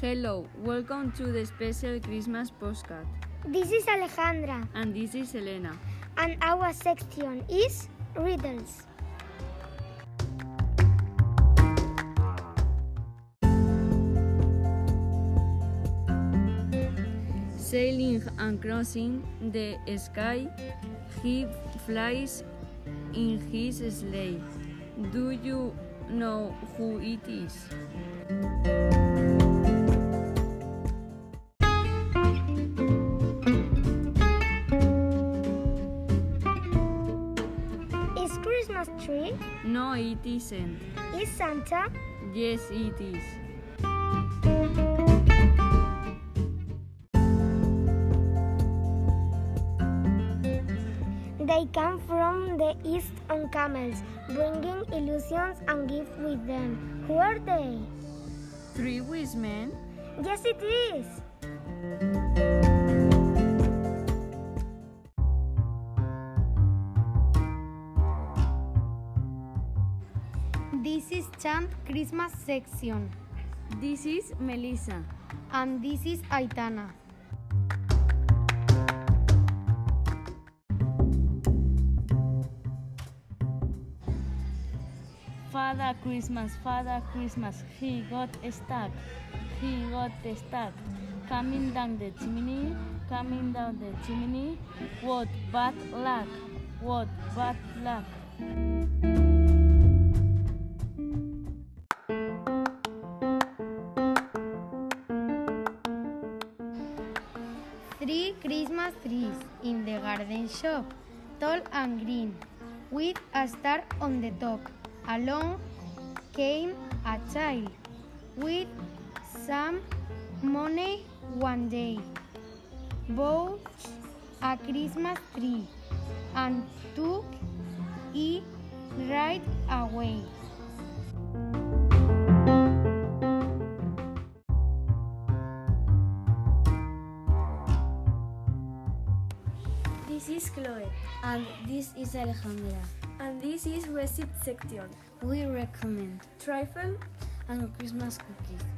Hello, welcome to the special Christmas postcard. This is Alejandra, And this is Elena. and our section is riddles. Sailing and crossing the sky, he flies in his sleigh. Do you know who it is? No, it isn't. Is Santa? Yes, it is. They come from the east on camels, bringing illusions and gifts with them. Who are they? Three wise men? Yes, it is. Chant Christmas section, This is Melissa. and this is Aitana. Father Christmas, Father Christmas, he got stuck, he got stuck. Coming down the chimney, coming down the chimney. What bad luck, what bad luck. Three Christmas trees in the garden shop, tall and green, with a star on the top. Along came a child with some money one day. Bought a Christmas tree and took it right away. Is Chloe. And this is Alejandra. And this is Receipt Section. We recommend Trifle. and Christmas cookies.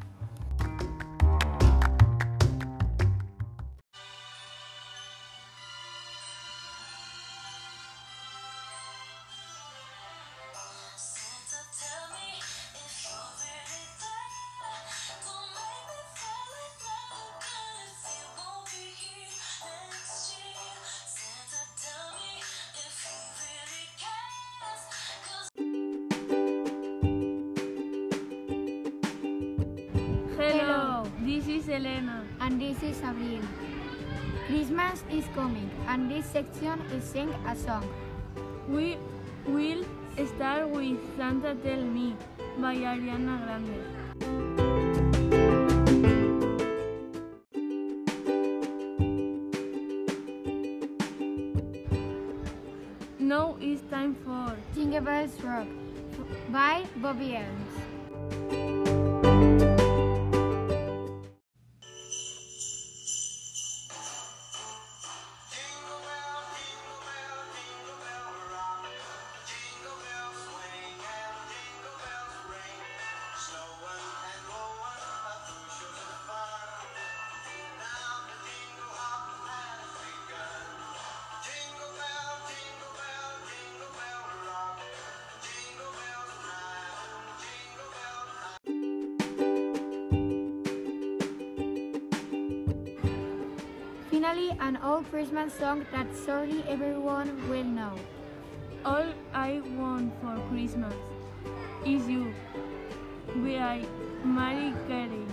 Is Elena. And this is Abril. Christmas is coming, and this section is sing a song. We will start with Santa Tell Me by Ariana Grande. Now it's time for Jingle Bells Rock by Bobby Evans. Finally, an old Christmas song that surely everyone will know. All I Want for Christmas is You by Mariah Carey.